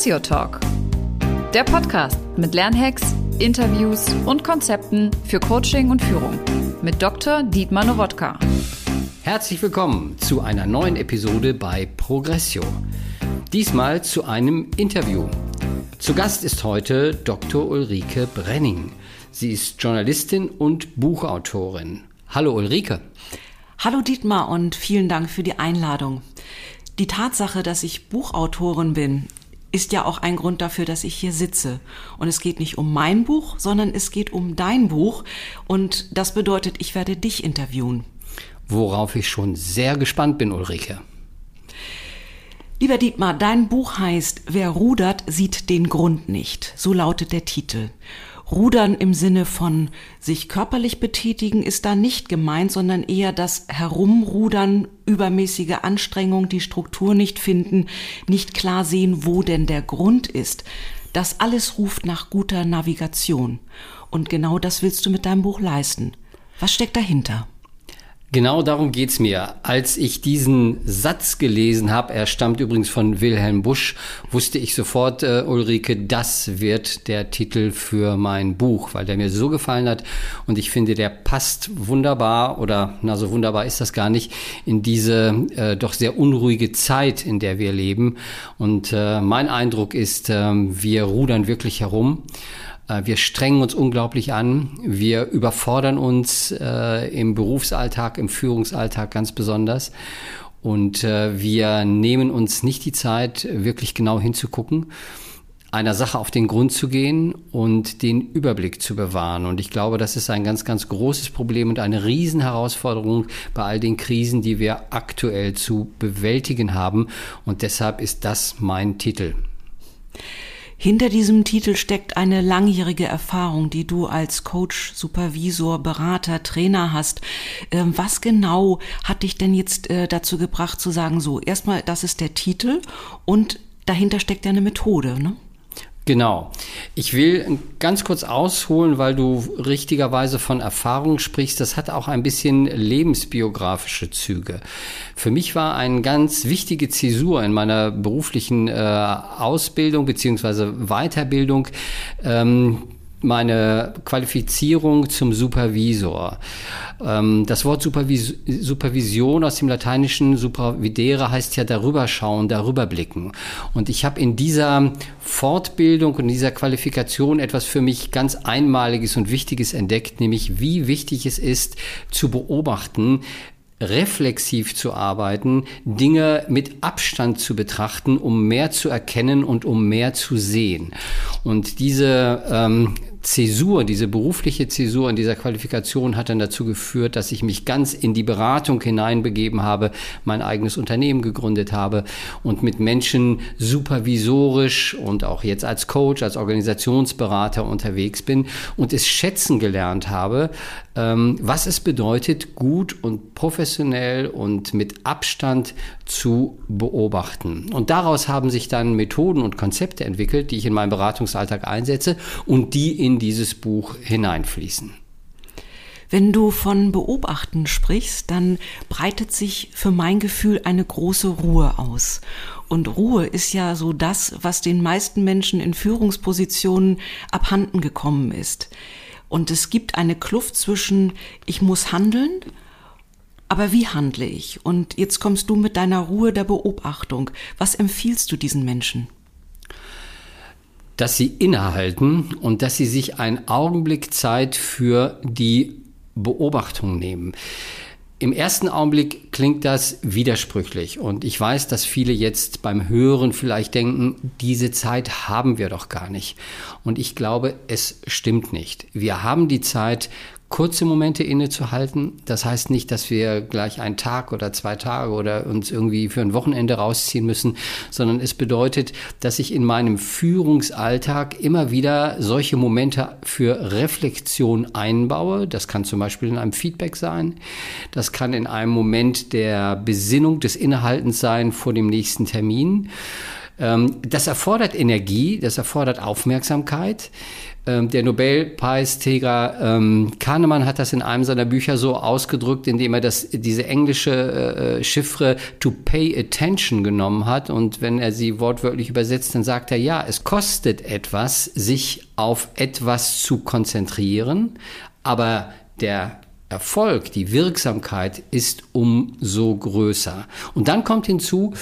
Progressio Talk. Der Podcast mit Lernhacks, Interviews und Konzepten für Coaching und Führung mit Dr. Dietmar Nowotka. Herzlich willkommen zu einer neuen Episode bei Progressio. Diesmal zu einem Interview. Zu Gast ist heute Dr. Ulrike Brenning. Sie ist Journalistin und Buchautorin. Hallo Ulrike. Hallo Dietmar und vielen Dank für die Einladung. Die Tatsache, dass ich Buchautorin bin, ist ja auch ein Grund dafür, dass ich hier sitze. Und es geht nicht um mein Buch, sondern es geht um dein Buch. Und das bedeutet, ich werde dich interviewen. Worauf ich schon sehr gespannt bin, Ulrike. Lieber Dietmar, dein Buch heißt Wer rudert, sieht den Grund nicht. So lautet der Titel. Rudern im Sinne von sich körperlich betätigen ist da nicht gemeint, sondern eher das Herumrudern, übermäßige Anstrengung, die Struktur nicht finden, nicht klar sehen, wo denn der Grund ist. Das alles ruft nach guter Navigation. Und genau das willst du mit deinem Buch leisten. Was steckt dahinter? Genau darum geht's mir. Als ich diesen Satz gelesen habe, er stammt übrigens von Wilhelm Busch, wusste ich sofort, äh, Ulrike, das wird der Titel für mein Buch, weil der mir so gefallen hat und ich finde, der passt wunderbar oder na so wunderbar ist das gar nicht in diese äh, doch sehr unruhige Zeit, in der wir leben. Und äh, mein Eindruck ist, äh, wir rudern wirklich herum. Äh, wir strengen uns unglaublich an. Wir überfordern uns äh, im Berufsalltag, im Führungsalltag ganz besonders. Und äh, wir nehmen uns nicht die Zeit, wirklich genau hinzugucken, einer Sache auf den Grund zu gehen und den Überblick zu bewahren. Und ich glaube, das ist ein ganz, ganz großes Problem und eine Riesenherausforderung bei all den Krisen, die wir aktuell zu bewältigen haben. Und deshalb ist das mein Titel. Hinter diesem Titel steckt eine langjährige Erfahrung, die du als Coach, Supervisor, Berater, Trainer hast. Ähm, was genau hat dich denn jetzt äh, dazu gebracht zu sagen, so, erstmal, das ist der Titel und dahinter steckt ja eine Methode, ne? Genau. Ich will ganz kurz ausholen, weil du richtigerweise von Erfahrung sprichst. Das hat auch ein bisschen lebensbiografische Züge. Für mich war eine ganz wichtige Zäsur in meiner beruflichen äh, Ausbildung beziehungsweise Weiterbildung. Ähm, meine Qualifizierung zum Supervisor. Ähm, das Wort Supervis Supervision aus dem Lateinischen supervidere heißt ja darüber schauen, darüber blicken. Und ich habe in dieser Fortbildung und in dieser Qualifikation etwas für mich ganz Einmaliges und Wichtiges entdeckt, nämlich wie wichtig es ist zu beobachten, reflexiv zu arbeiten, Dinge mit Abstand zu betrachten, um mehr zu erkennen und um mehr zu sehen. Und diese ähm, Zäsur, diese berufliche Zäsur in dieser Qualifikation hat dann dazu geführt, dass ich mich ganz in die Beratung hineinbegeben habe, mein eigenes Unternehmen gegründet habe und mit Menschen supervisorisch und auch jetzt als Coach, als Organisationsberater unterwegs bin und es schätzen gelernt habe, ähm, was es bedeutet, gut und professionell und mit Abstand zu beobachten. Und daraus haben sich dann Methoden und Konzepte entwickelt, die ich in meinem Beratungsalltag einsetze und die in dieses Buch hineinfließen. Wenn du von Beobachten sprichst, dann breitet sich für mein Gefühl eine große Ruhe aus. Und Ruhe ist ja so das, was den meisten Menschen in Führungspositionen abhanden gekommen ist. Und es gibt eine Kluft zwischen, ich muss handeln, aber wie handle ich? Und jetzt kommst du mit deiner Ruhe der Beobachtung. Was empfiehlst du diesen Menschen? Dass sie innehalten und dass sie sich einen Augenblick Zeit für die Beobachtung nehmen. Im ersten Augenblick klingt das widersprüchlich und ich weiß, dass viele jetzt beim Hören vielleicht denken, diese Zeit haben wir doch gar nicht. Und ich glaube, es stimmt nicht. Wir haben die Zeit, kurze Momente innezuhalten. Das heißt nicht, dass wir gleich einen Tag oder zwei Tage oder uns irgendwie für ein Wochenende rausziehen müssen, sondern es bedeutet, dass ich in meinem Führungsalltag immer wieder solche Momente für Reflexion einbaue. Das kann zum Beispiel in einem Feedback sein. Das kann in einem Moment der Besinnung des Innehaltens sein vor dem nächsten Termin. Ähm, das erfordert Energie, das erfordert Aufmerksamkeit. Ähm, der Nobelpreisträger ähm, Kahnemann hat das in einem seiner Bücher so ausgedrückt, indem er das, diese englische äh, Chiffre to pay attention genommen hat. Und wenn er sie wortwörtlich übersetzt, dann sagt er, ja, es kostet etwas, sich auf etwas zu konzentrieren, aber der Erfolg, die Wirksamkeit ist umso größer. Und dann kommt hinzu,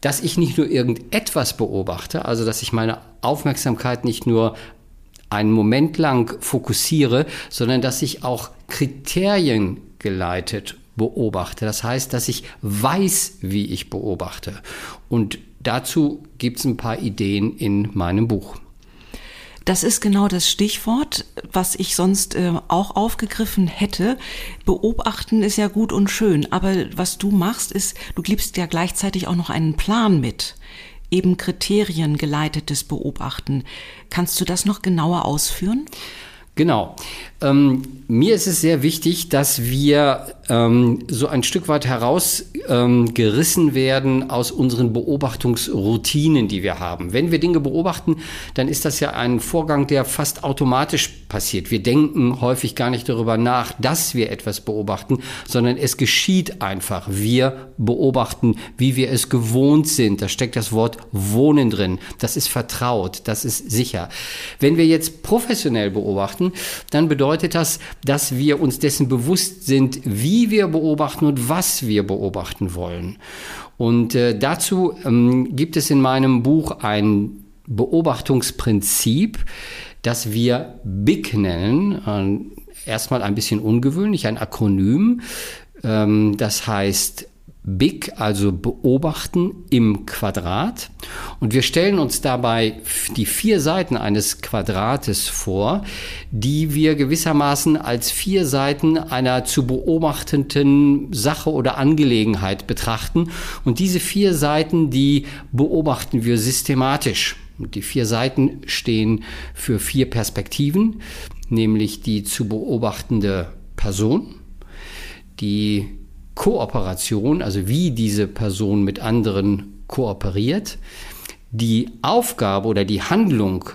dass ich nicht nur irgendetwas beobachte, also dass ich meine Aufmerksamkeit nicht nur einen Moment lang fokussiere, sondern dass ich auch Kriterien geleitet beobachte. Das heißt, dass ich weiß, wie ich beobachte. Und dazu gibt es ein paar Ideen in meinem Buch. Das ist genau das Stichwort, was ich sonst äh, auch aufgegriffen hätte. Beobachten ist ja gut und schön, aber was du machst, ist, du gibst ja gleichzeitig auch noch einen Plan mit eben Kriterien geleitetes Beobachten. Kannst du das noch genauer ausführen? Genau. Ähm, mir ist es sehr wichtig, dass wir ähm, so ein Stück weit herausgerissen ähm, werden aus unseren Beobachtungsroutinen, die wir haben. Wenn wir Dinge beobachten, dann ist das ja ein Vorgang, der fast automatisch passiert. Wir denken häufig gar nicht darüber nach, dass wir etwas beobachten, sondern es geschieht einfach. Wir beobachten, wie wir es gewohnt sind. Da steckt das Wort Wohnen drin. Das ist vertraut, das ist sicher. Wenn wir jetzt professionell dann bedeutet das, dass wir uns dessen bewusst sind, wie wir beobachten und was wir beobachten wollen. Und äh, dazu ähm, gibt es in meinem Buch ein Beobachtungsprinzip, das wir BIG nennen. Äh, erstmal ein bisschen ungewöhnlich, ein Akronym. Ähm, das heißt Big, also beobachten im Quadrat. Und wir stellen uns dabei die vier Seiten eines Quadrates vor, die wir gewissermaßen als vier Seiten einer zu beobachtenden Sache oder Angelegenheit betrachten. Und diese vier Seiten, die beobachten wir systematisch. Und die vier Seiten stehen für vier Perspektiven, nämlich die zu beobachtende Person, die Kooperation, also wie diese Person mit anderen kooperiert, die Aufgabe oder die Handlung,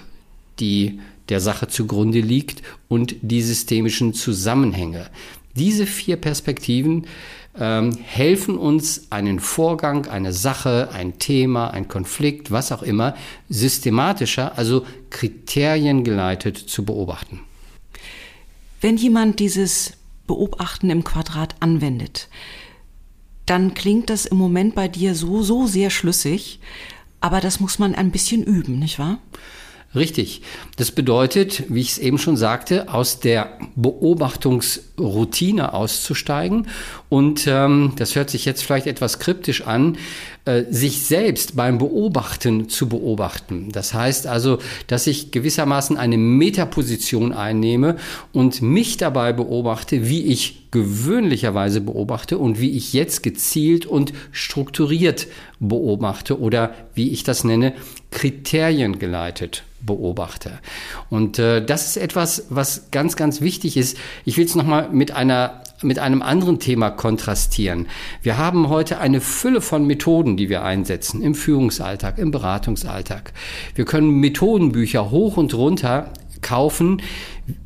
die der Sache zugrunde liegt und die systemischen Zusammenhänge. Diese vier Perspektiven ähm, helfen uns, einen Vorgang, eine Sache, ein Thema, ein Konflikt, was auch immer, systematischer, also kriteriengeleitet zu beobachten. Wenn jemand dieses Beobachten im Quadrat anwendet, dann klingt das im Moment bei dir so, so sehr schlüssig, aber das muss man ein bisschen üben, nicht wahr? Richtig. Das bedeutet, wie ich es eben schon sagte, aus der Beobachtungsroutine auszusteigen. Und ähm, das hört sich jetzt vielleicht etwas kryptisch an, äh, sich selbst beim Beobachten zu beobachten. Das heißt also, dass ich gewissermaßen eine Metaposition einnehme und mich dabei beobachte, wie ich gewöhnlicherweise beobachte und wie ich jetzt gezielt und strukturiert beobachte oder wie ich das nenne, kriteriengeleitet beobachte. Und äh, das ist etwas, was ganz, ganz wichtig ist. Ich will es nochmal mit einer mit einem anderen Thema kontrastieren. Wir haben heute eine Fülle von Methoden, die wir einsetzen im Führungsalltag, im Beratungsalltag. Wir können Methodenbücher hoch und runter kaufen.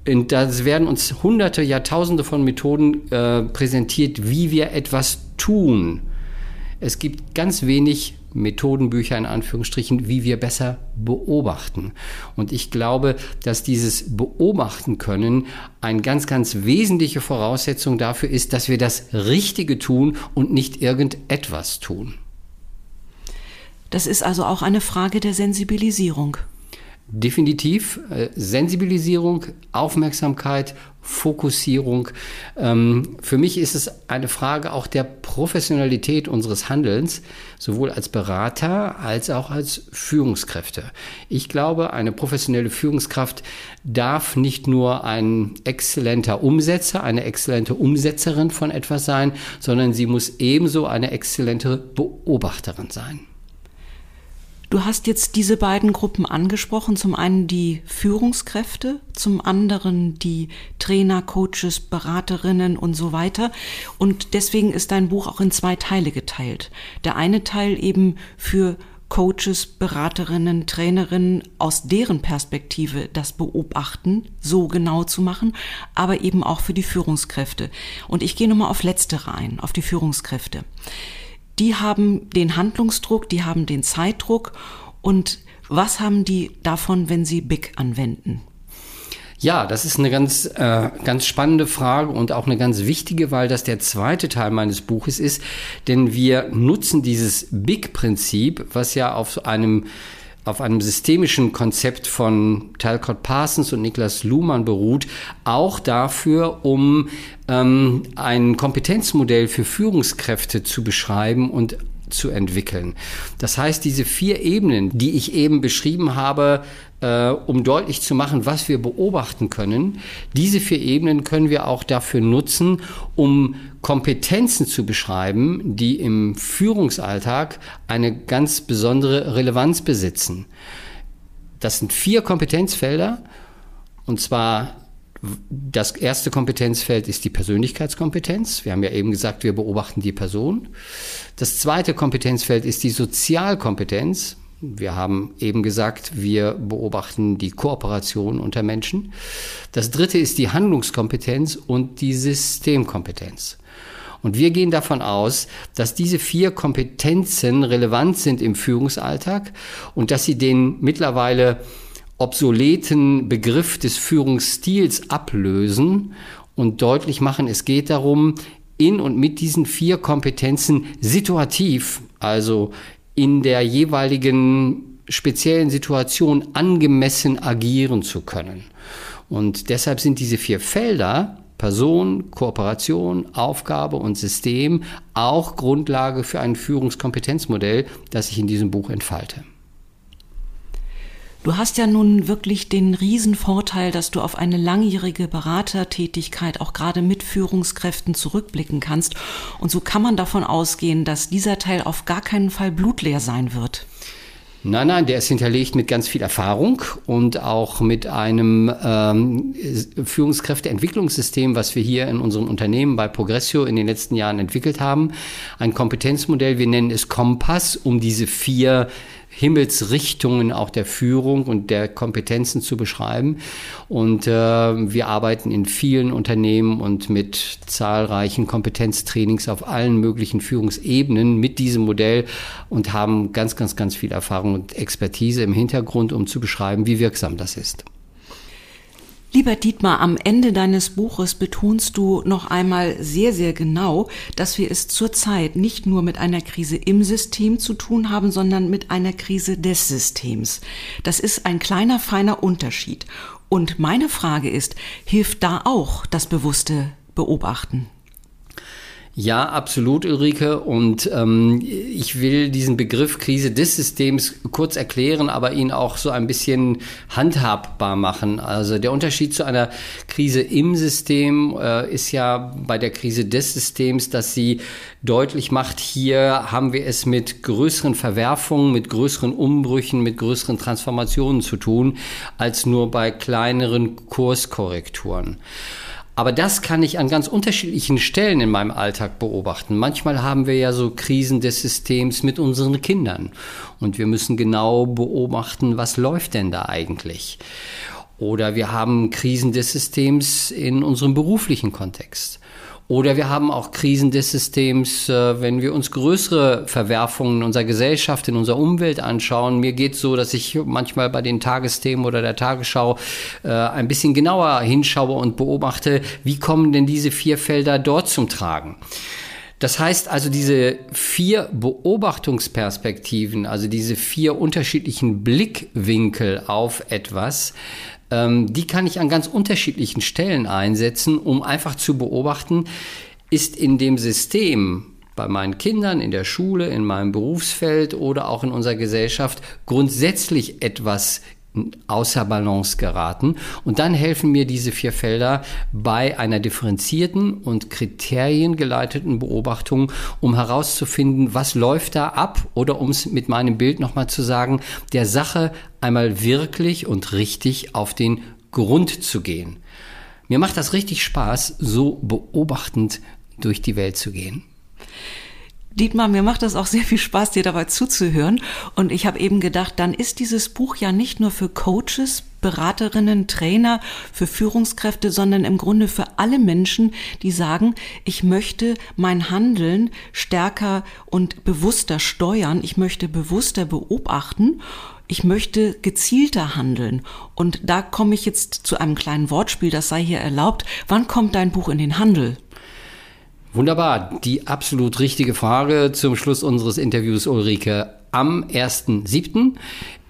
Und da werden uns hunderte, Jahrtausende von Methoden äh, präsentiert, wie wir etwas tun. Es gibt ganz wenig Methodenbücher in Anführungsstrichen, wie wir besser beobachten. Und ich glaube, dass dieses Beobachten können eine ganz, ganz wesentliche Voraussetzung dafür ist, dass wir das Richtige tun und nicht irgendetwas tun. Das ist also auch eine Frage der Sensibilisierung. Definitiv äh, Sensibilisierung, Aufmerksamkeit, Fokussierung. Ähm, für mich ist es eine Frage auch der Professionalität unseres Handelns, sowohl als Berater als auch als Führungskräfte. Ich glaube, eine professionelle Führungskraft darf nicht nur ein exzellenter Umsetzer, eine exzellente Umsetzerin von etwas sein, sondern sie muss ebenso eine exzellente Beobachterin sein. Du hast jetzt diese beiden Gruppen angesprochen. Zum einen die Führungskräfte, zum anderen die Trainer, Coaches, Beraterinnen und so weiter. Und deswegen ist dein Buch auch in zwei Teile geteilt. Der eine Teil eben für Coaches, Beraterinnen, Trainerinnen aus deren Perspektive das Beobachten so genau zu machen, aber eben auch für die Führungskräfte. Und ich gehe nochmal auf letztere ein, auf die Führungskräfte. Die haben den Handlungsdruck, die haben den Zeitdruck und was haben die davon, wenn sie Big anwenden? Ja, das ist eine ganz, äh, ganz spannende Frage und auch eine ganz wichtige, weil das der zweite Teil meines Buches ist. Denn wir nutzen dieses Big-Prinzip, was ja auf einem auf einem systemischen Konzept von Talcott Parsons und Niklas Luhmann beruht, auch dafür, um ähm, ein Kompetenzmodell für Führungskräfte zu beschreiben und zu entwickeln. Das heißt, diese vier Ebenen, die ich eben beschrieben habe, äh, um deutlich zu machen, was wir beobachten können, diese vier Ebenen können wir auch dafür nutzen, um Kompetenzen zu beschreiben, die im Führungsalltag eine ganz besondere Relevanz besitzen. Das sind vier Kompetenzfelder, und zwar das erste Kompetenzfeld ist die Persönlichkeitskompetenz. Wir haben ja eben gesagt, wir beobachten die Person. Das zweite Kompetenzfeld ist die Sozialkompetenz. Wir haben eben gesagt, wir beobachten die Kooperation unter Menschen. Das dritte ist die Handlungskompetenz und die Systemkompetenz. Und wir gehen davon aus, dass diese vier Kompetenzen relevant sind im Führungsalltag und dass sie den mittlerweile obsoleten Begriff des Führungsstils ablösen und deutlich machen, es geht darum, in und mit diesen vier Kompetenzen situativ, also in der jeweiligen speziellen Situation angemessen agieren zu können. Und deshalb sind diese vier Felder Person, Kooperation, Aufgabe und System auch Grundlage für ein Führungskompetenzmodell, das ich in diesem Buch entfalte. Du hast ja nun wirklich den Riesenvorteil, dass du auf eine langjährige Beratertätigkeit auch gerade mit Führungskräften zurückblicken kannst. Und so kann man davon ausgehen, dass dieser Teil auf gar keinen Fall blutleer sein wird. Nein, nein, der ist hinterlegt mit ganz viel Erfahrung und auch mit einem ähm, Führungskräfteentwicklungssystem, was wir hier in unserem Unternehmen bei Progressio in den letzten Jahren entwickelt haben. Ein Kompetenzmodell, wir nennen es Kompass, um diese vier Himmelsrichtungen auch der Führung und der Kompetenzen zu beschreiben. Und äh, wir arbeiten in vielen Unternehmen und mit zahlreichen Kompetenztrainings auf allen möglichen Führungsebenen mit diesem Modell und haben ganz, ganz, ganz viel Erfahrung und Expertise im Hintergrund, um zu beschreiben, wie wirksam das ist. Lieber Dietmar, am Ende deines Buches betonst du noch einmal sehr, sehr genau, dass wir es zurzeit nicht nur mit einer Krise im System zu tun haben, sondern mit einer Krise des Systems. Das ist ein kleiner, feiner Unterschied. Und meine Frage ist, hilft da auch das bewusste Beobachten? Ja, absolut, Ulrike. Und ähm, ich will diesen Begriff Krise des Systems kurz erklären, aber ihn auch so ein bisschen handhabbar machen. Also der Unterschied zu einer Krise im System äh, ist ja bei der Krise des Systems, dass sie deutlich macht, hier haben wir es mit größeren Verwerfungen, mit größeren Umbrüchen, mit größeren Transformationen zu tun, als nur bei kleineren Kurskorrekturen. Aber das kann ich an ganz unterschiedlichen Stellen in meinem Alltag beobachten. Manchmal haben wir ja so Krisen des Systems mit unseren Kindern und wir müssen genau beobachten, was läuft denn da eigentlich. Oder wir haben Krisen des Systems in unserem beruflichen Kontext. Oder wir haben auch Krisen des Systems, äh, wenn wir uns größere Verwerfungen in unserer Gesellschaft, in unserer Umwelt anschauen. Mir geht es so, dass ich manchmal bei den Tagesthemen oder der Tagesschau äh, ein bisschen genauer hinschaue und beobachte, wie kommen denn diese vier Felder dort zum Tragen. Das heißt also, diese vier Beobachtungsperspektiven, also diese vier unterschiedlichen Blickwinkel auf etwas, ähm, die kann ich an ganz unterschiedlichen Stellen einsetzen, um einfach zu beobachten, ist in dem System bei meinen Kindern, in der Schule, in meinem Berufsfeld oder auch in unserer Gesellschaft grundsätzlich etwas außer Balance geraten. Und dann helfen mir diese vier Felder bei einer differenzierten und kriteriengeleiteten Beobachtung, um herauszufinden, was läuft da ab oder um es mit meinem Bild nochmal zu sagen, der Sache einmal wirklich und richtig auf den Grund zu gehen. Mir macht das richtig Spaß, so beobachtend durch die Welt zu gehen. Dietmar, mir macht das auch sehr viel Spaß, dir dabei zuzuhören. Und ich habe eben gedacht, dann ist dieses Buch ja nicht nur für Coaches, Beraterinnen, Trainer, für Führungskräfte, sondern im Grunde für alle Menschen, die sagen, ich möchte mein Handeln stärker und bewusster steuern, ich möchte bewusster beobachten ich möchte gezielter handeln. Und da komme ich jetzt zu einem kleinen Wortspiel, das sei hier erlaubt. Wann kommt dein Buch in den Handel? Wunderbar. Die absolut richtige Frage zum Schluss unseres Interviews, Ulrike. Am 1.7.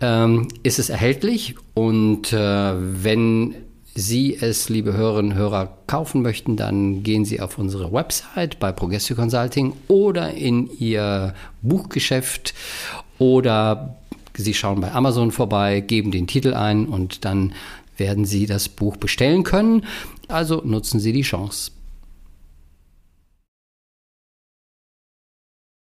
Ähm, ist es erhältlich und äh, wenn Sie es, liebe Hörerinnen und Hörer, kaufen möchten, dann gehen Sie auf unsere Website bei Progressio Consulting oder in Ihr Buchgeschäft oder Sie schauen bei Amazon vorbei, geben den Titel ein und dann werden Sie das Buch bestellen können. Also nutzen Sie die Chance.